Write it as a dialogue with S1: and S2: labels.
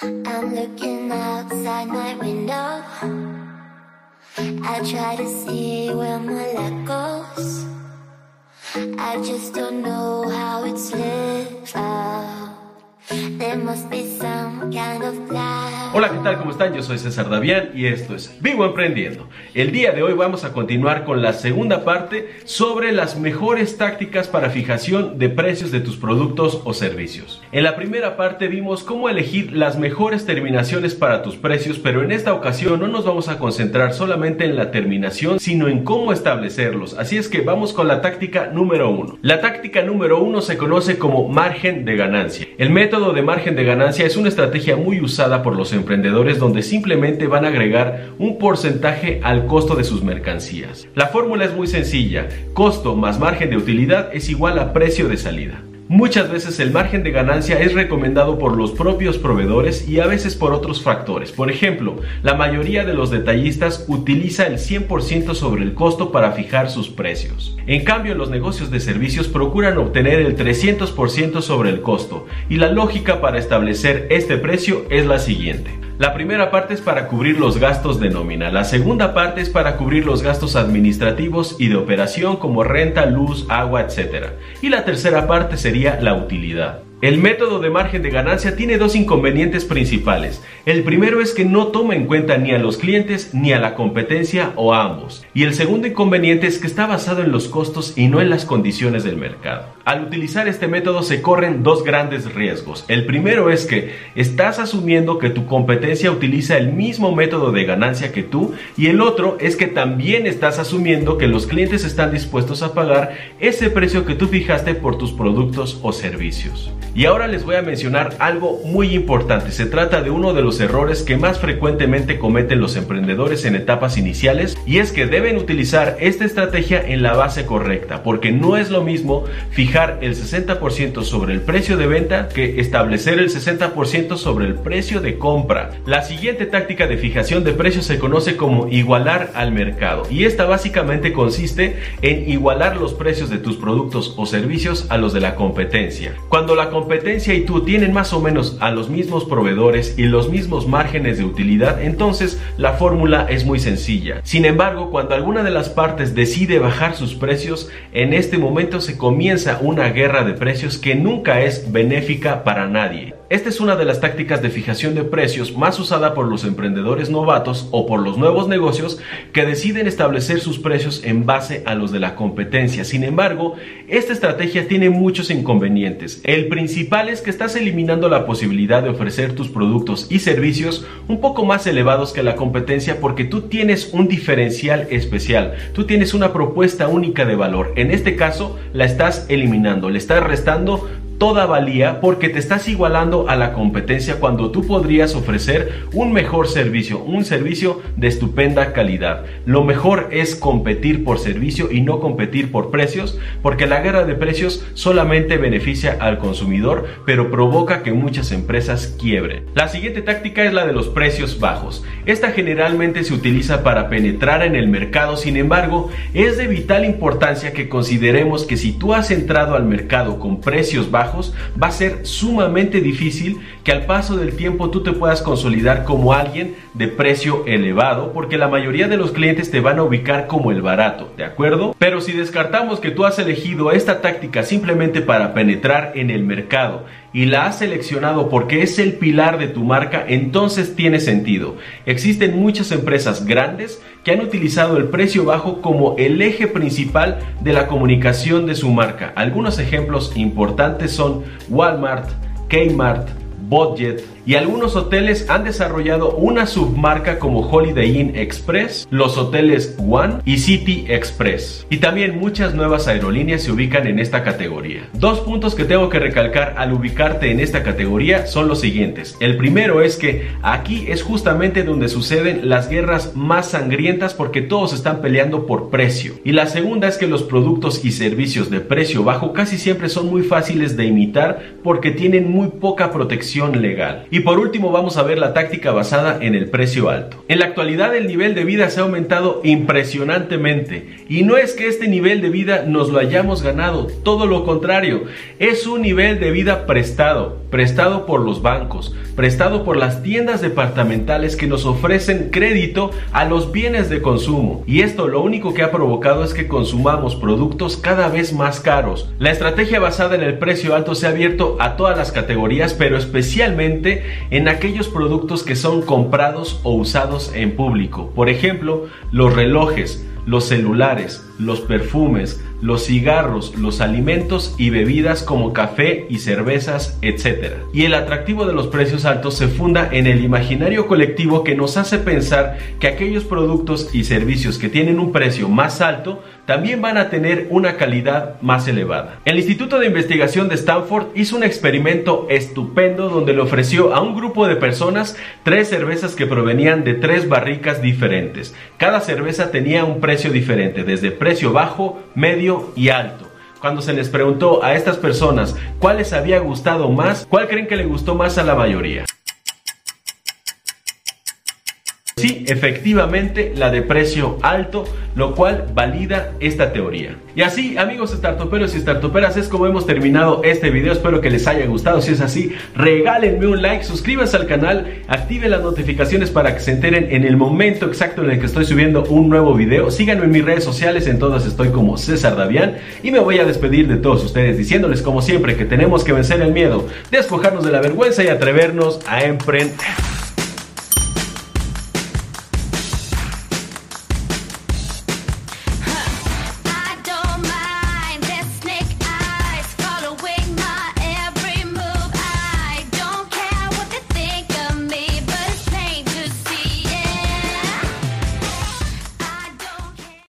S1: I'm looking outside my window. I try to see where my light goes. I just don't know how it's lit out. There must be some.
S2: Hola, ¿qué tal? ¿Cómo están? Yo soy César Davián y esto es Vivo Emprendiendo. El día de hoy vamos a continuar con la segunda parte sobre las mejores tácticas para fijación de precios de tus productos o servicios. En la primera parte vimos cómo elegir las mejores terminaciones para tus precios, pero en esta ocasión no nos vamos a concentrar solamente en la terminación, sino en cómo establecerlos. Así es que vamos con la táctica número uno. La táctica número uno se conoce como margen de ganancia. El método de margen de ganancia es una estrategia muy usada por los emprendedores donde simplemente van a agregar un porcentaje al costo de sus mercancías. La fórmula es muy sencilla, costo más margen de utilidad es igual a precio de salida. Muchas veces el margen de ganancia es recomendado por los propios proveedores y a veces por otros factores. Por ejemplo, la mayoría de los detallistas utiliza el 100% sobre el costo para fijar sus precios. En cambio, los negocios de servicios procuran obtener el 300% sobre el costo y la lógica para establecer este precio es la siguiente. La primera parte es para cubrir los gastos de nómina, la segunda parte es para cubrir los gastos administrativos y de operación como renta, luz, agua, etc. Y la tercera parte sería la utilidad. El método de margen de ganancia tiene dos inconvenientes principales. El primero es que no toma en cuenta ni a los clientes ni a la competencia o a ambos. Y el segundo inconveniente es que está basado en los costos y no en las condiciones del mercado. Al utilizar este método se corren dos grandes riesgos. El primero es que estás asumiendo que tu competencia utiliza el mismo método de ganancia que tú y el otro es que también estás asumiendo que los clientes están dispuestos a pagar ese precio que tú fijaste por tus productos o servicios. Y ahora les voy a mencionar algo muy importante. Se trata de uno de los errores que más frecuentemente cometen los emprendedores en etapas iniciales y es que deben utilizar esta estrategia en la base correcta, porque no es lo mismo fijar el 60% sobre el precio de venta que establecer el 60% sobre el precio de compra. La siguiente táctica de fijación de precios se conoce como igualar al mercado y esta básicamente consiste en igualar los precios de tus productos o servicios a los de la competencia. Cuando la y tú tienen más o menos a los mismos proveedores y los mismos márgenes de utilidad, entonces la fórmula es muy sencilla. Sin embargo, cuando alguna de las partes decide bajar sus precios, en este momento se comienza una guerra de precios que nunca es benéfica para nadie. Esta es una de las tácticas de fijación de precios más usada por los emprendedores novatos o por los nuevos negocios que deciden establecer sus precios en base a los de la competencia. Sin embargo, esta estrategia tiene muchos inconvenientes. El principal es que estás eliminando la posibilidad de ofrecer tus productos y servicios un poco más elevados que la competencia porque tú tienes un diferencial especial, tú tienes una propuesta única de valor. En este caso, la estás eliminando, le estás restando toda valía porque te estás igualando a la competencia cuando tú podrías ofrecer un mejor servicio, un servicio de estupenda calidad. Lo mejor es competir por servicio y no competir por precios porque la guerra de precios solamente beneficia al consumidor pero provoca que muchas empresas quiebren. La siguiente táctica es la de los precios bajos. Esta generalmente se utiliza para penetrar en el mercado, sin embargo, es de vital importancia que consideremos que si tú has entrado al mercado con precios bajos, va a ser sumamente difícil que al paso del tiempo tú te puedas consolidar como alguien de precio elevado, porque la mayoría de los clientes te van a ubicar como el barato, ¿de acuerdo? Pero si descartamos que tú has elegido esta táctica simplemente para penetrar en el mercado y la has seleccionado porque es el pilar de tu marca, entonces tiene sentido. Existen muchas empresas grandes que han utilizado el precio bajo como el eje principal de la comunicación de su marca. Algunos ejemplos importantes son Walmart, Kmart, Budget, y algunos hoteles han desarrollado una submarca como Holiday Inn Express, los hoteles One y City Express. Y también muchas nuevas aerolíneas se ubican en esta categoría. Dos puntos que tengo que recalcar al ubicarte en esta categoría son los siguientes. El primero es que aquí es justamente donde suceden las guerras más sangrientas porque todos están peleando por precio. Y la segunda es que los productos y servicios de precio bajo casi siempre son muy fáciles de imitar porque tienen muy poca protección legal. Por último vamos a ver la táctica basada en el precio alto. En la actualidad el nivel de vida se ha aumentado impresionantemente y no es que este nivel de vida nos lo hayamos ganado, todo lo contrario, es un nivel de vida prestado prestado por los bancos, prestado por las tiendas departamentales que nos ofrecen crédito a los bienes de consumo. Y esto lo único que ha provocado es que consumamos productos cada vez más caros. La estrategia basada en el precio alto se ha abierto a todas las categorías, pero especialmente en aquellos productos que son comprados o usados en público. Por ejemplo, los relojes, los celulares, los perfumes, los cigarros, los alimentos y bebidas como café y cervezas, etc. Y el atractivo de los precios altos se funda en el imaginario colectivo que nos hace pensar que aquellos productos y servicios que tienen un precio más alto también van a tener una calidad más elevada. El Instituto de Investigación de Stanford hizo un experimento estupendo donde le ofreció a un grupo de personas tres cervezas que provenían de tres barricas diferentes. Cada cerveza tenía un precio diferente, desde precio bajo, medio y alto. Cuando se les preguntó a estas personas cuál les había gustado más, ¿cuál creen que le gustó más a la mayoría? Sí, efectivamente, la de precio alto, lo cual valida esta teoría. Y así, amigos startuperos y startuperas, es como hemos terminado este video. Espero que les haya gustado. Si es así, regálenme un like, suscríbanse al canal, activen las notificaciones para que se enteren en el momento exacto en el que estoy subiendo un nuevo video. Síganme en mis redes sociales, en todas estoy como César Davián. Y me voy a despedir de todos ustedes diciéndoles, como siempre, que tenemos que vencer el miedo, despojarnos de la vergüenza y atrevernos a emprender.